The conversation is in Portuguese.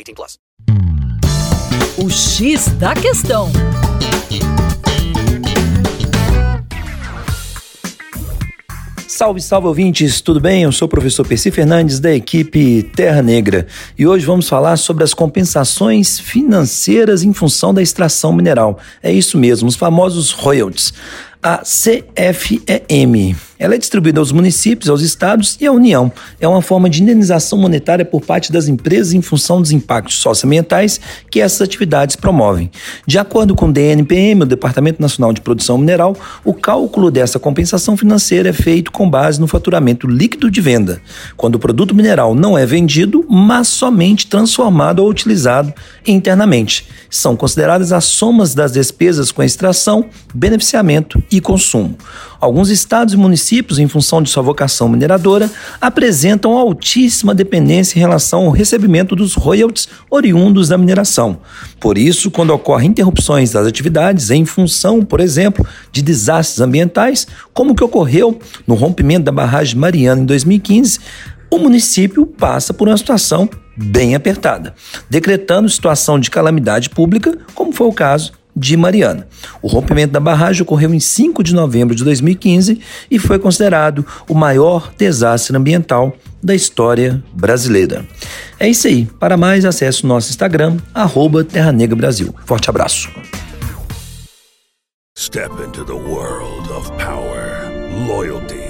18 plus. O X da Questão. Salve, salve ouvintes, tudo bem? Eu sou o professor Percy Fernandes da equipe Terra Negra e hoje vamos falar sobre as compensações financeiras em função da extração mineral. É isso mesmo, os famosos royalties a CFEM. Ela é distribuída aos municípios, aos estados e à União. É uma forma de indenização monetária por parte das empresas em função dos impactos socioambientais que essas atividades promovem. De acordo com o DNPM, o Departamento Nacional de Produção Mineral, o cálculo dessa compensação financeira é feito com base no faturamento líquido de venda, quando o produto mineral não é vendido, mas somente transformado ou utilizado internamente. São consideradas as somas das despesas com extração, beneficiamento e consumo. Alguns estados e municípios, em função de sua vocação mineradora, apresentam altíssima dependência em relação ao recebimento dos royalties oriundos da mineração. Por isso, quando ocorrem interrupções das atividades em função, por exemplo, de desastres ambientais, como o que ocorreu no rompimento da barragem Mariana em 2015, o município passa por uma situação bem apertada, decretando situação de calamidade pública, como foi o caso de Mariana. O rompimento da barragem ocorreu em 5 de novembro de 2015 e foi considerado o maior desastre ambiental da história brasileira. É isso aí. Para mais, acesse o nosso Instagram, arroba Terra Negra Brasil. Forte abraço. Step into the world of power, loyalty,